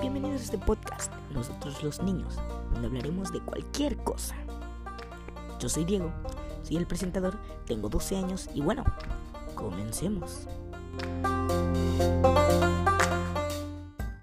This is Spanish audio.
Bienvenidos a este podcast, Nosotros los Niños, donde hablaremos de cualquier cosa. Yo soy Diego, soy el presentador, tengo 12 años y bueno, comencemos.